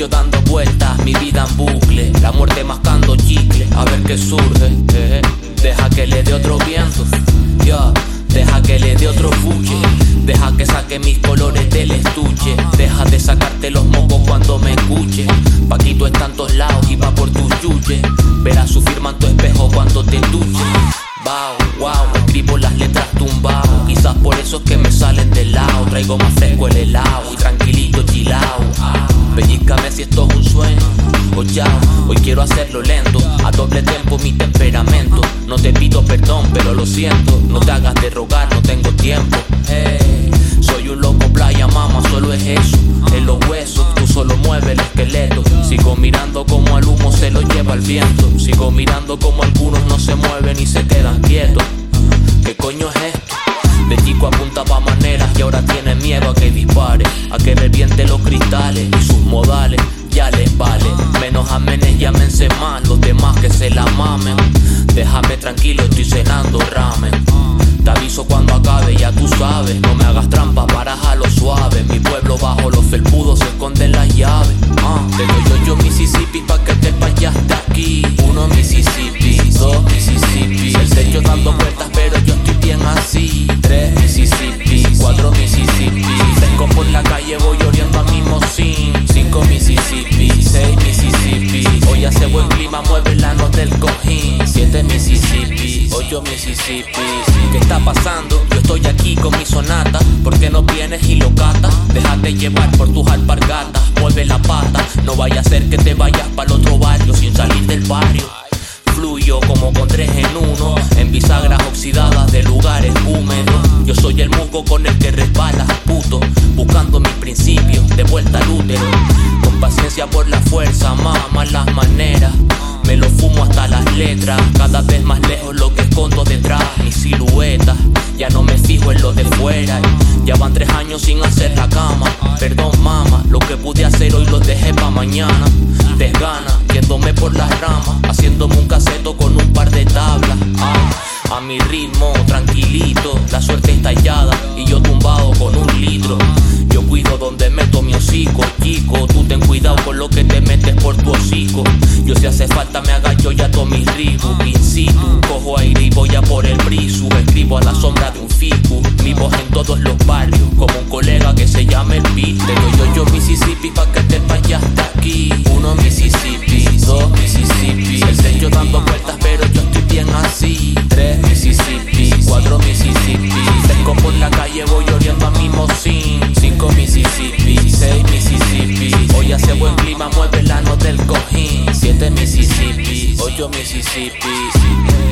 yo dando vueltas, mi vida en bucle, la muerte mascando chicle, a ver qué surge. Eh, deja que le dé otro viento, ya, deja que le dé otro fuche, deja que saque mis colores del estuche, deja de sacarte los mocos cuando me escuche. Paquito está en tantos lados y va por tus yuye, verás su firma en tu espejo cuando te duche. Wow, wow, escribo las letras tumbao, quizás por eso es que me salen del lado, traigo más fresco el helado esto es un sueño. O ya, hoy quiero hacerlo lento. A doble tempo mi temperamento. No te pido perdón, pero lo siento. No te hagas de rogar, no tengo tiempo. Soy un loco playa, mama, solo es eso. En los huesos, tú solo mueves el esqueleto. Sigo mirando como el humo se lo lleva el viento. Sigo mirando como algunos no se mueven y se quedan quietos. ¿Qué coño es ahora tiene miedo a que dispare, a que reviente los cristales y sus modales. Ya les vale, menos amenes y amense más, los demás que se la mamen. Déjame tranquilo, estoy cenando ramen. Te aviso cuando acabe, ya tú sabes. No me hagas trampas, baraja lo suave. Mi pueblo bajo los felpudos se Mississippi. ¿Qué está pasando? Yo estoy aquí con mi sonata. ¿Por qué no vienes y lo catas? Déjate llevar por tus alpargatas. Mueve la pata, no vaya a ser que te vayas para el otro barrio sin salir del barrio. Fluyo como con tres en uno, en bisagras oxidadas de lugares húmedos. Yo soy el musgo con el que resbalas, puto, buscando mis principios, de vuelta al útero. Con paciencia por la fuerza, mamá ya van tres años sin hacer la cama. Perdón, mama, lo que pude hacer hoy lo dejé pa' mañana. Desgana, yéndome por las ramas, haciéndome un caseto con un par de tablas. Ah, a mi ritmo, tranquilito, la suerte estallada y yo tumbado con un litro. Yo cuido donde meto mi hocico, chico. Tú ten cuidado con lo que te metes por tu hocico. Yo si hace falta me agacho ya todo mi ribu. In cojo aire y voy a por el brisu. Escribo a la sombra de un ficu. Mi voz en todos los barrios, como un colega que se llama el beat. Te doy yo, Mississippi pa' que te vayas de aquí. Uno Mississippi, dos Mississippi. El techo dando vueltas, pero yo estoy bien así. Tres Mississippi, cuatro Mississippi. Vengo por la calle, voy oriendo a mi mocín. Cinco Mississippi, seis Mississippi. Hoy hace buen clima, mueve la nota del cojín. Siete Mississippi, ocho Mississippi.